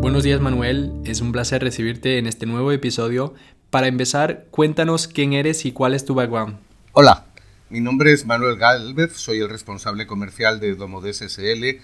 Buenos días Manuel, es un placer recibirte en este nuevo episodio. Para empezar, cuéntanos quién eres y cuál es tu background. Hola, mi nombre es Manuel Galvez, soy el responsable comercial de Domodes SL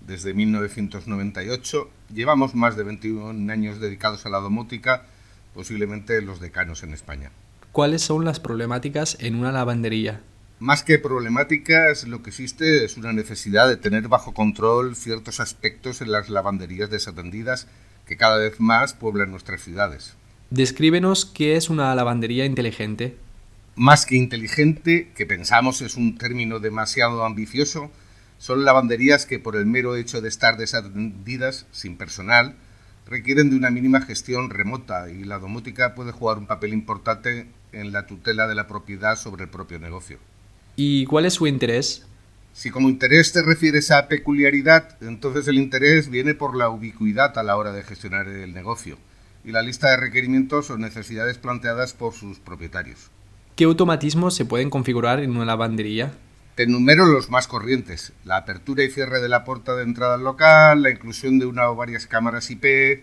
desde 1998. Llevamos más de 21 años dedicados a la domótica, posiblemente los decanos en España. ¿Cuáles son las problemáticas en una lavandería? Más que problemáticas, lo que existe es una necesidad de tener bajo control ciertos aspectos en las lavanderías desatendidas que cada vez más pueblan nuestras ciudades. Descríbenos qué es una lavandería inteligente. Más que inteligente, que pensamos es un término demasiado ambicioso, son lavanderías que por el mero hecho de estar desatendidas, sin personal, requieren de una mínima gestión remota y la domótica puede jugar un papel importante en la tutela de la propiedad sobre el propio negocio. ¿Y cuál es su interés? Si como interés te refieres a peculiaridad, entonces el interés viene por la ubicuidad a la hora de gestionar el negocio y la lista de requerimientos o necesidades planteadas por sus propietarios. ¿Qué automatismos se pueden configurar en una lavandería? Te enumero los más corrientes. La apertura y cierre de la puerta de entrada al local, la inclusión de una o varias cámaras IP, eh,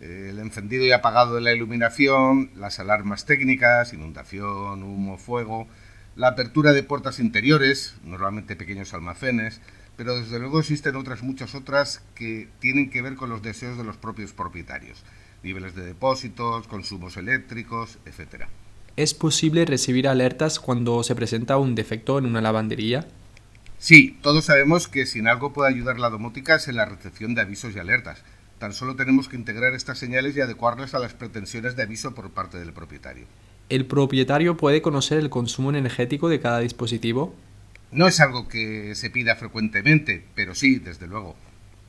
el encendido y apagado de la iluminación, las alarmas técnicas, inundación, humo, fuego, la apertura de puertas interiores, normalmente pequeños almacenes, pero desde luego existen otras muchas otras que tienen que ver con los deseos de los propios propietarios, niveles de depósitos, consumos eléctricos, etcétera. ¿Es posible recibir alertas cuando se presenta un defecto en una lavandería? Sí, todos sabemos que sin algo puede ayudar la domótica es en la recepción de avisos y alertas. Tan solo tenemos que integrar estas señales y adecuarlas a las pretensiones de aviso por parte del propietario. ¿El propietario puede conocer el consumo energético de cada dispositivo? No es algo que se pida frecuentemente, pero sí, desde luego.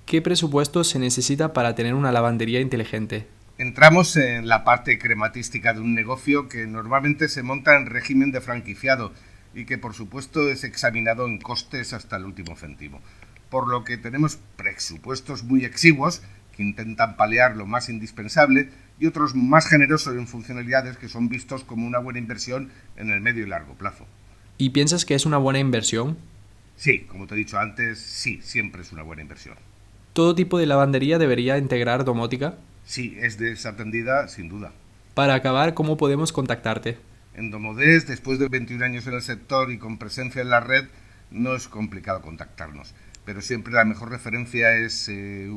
¿Qué presupuesto se necesita para tener una lavandería inteligente? Entramos en la parte crematística de un negocio que normalmente se monta en régimen de franquiciado y que por supuesto es examinado en costes hasta el último céntimo. Por lo que tenemos presupuestos muy exiguos que intentan paliar lo más indispensable y otros más generosos en funcionalidades que son vistos como una buena inversión en el medio y largo plazo. ¿Y piensas que es una buena inversión? Sí, como te he dicho antes, sí, siempre es una buena inversión. ¿Todo tipo de lavandería debería integrar domótica? Sí, es desatendida, sin duda. Para acabar, ¿cómo podemos contactarte? En Domodés, después de 21 años en el sector y con presencia en la red, no es complicado contactarnos. Pero siempre la mejor referencia es eh.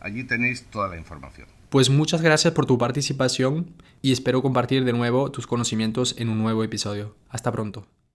Allí tenéis toda la información. Pues muchas gracias por tu participación y espero compartir de nuevo tus conocimientos en un nuevo episodio. Hasta pronto.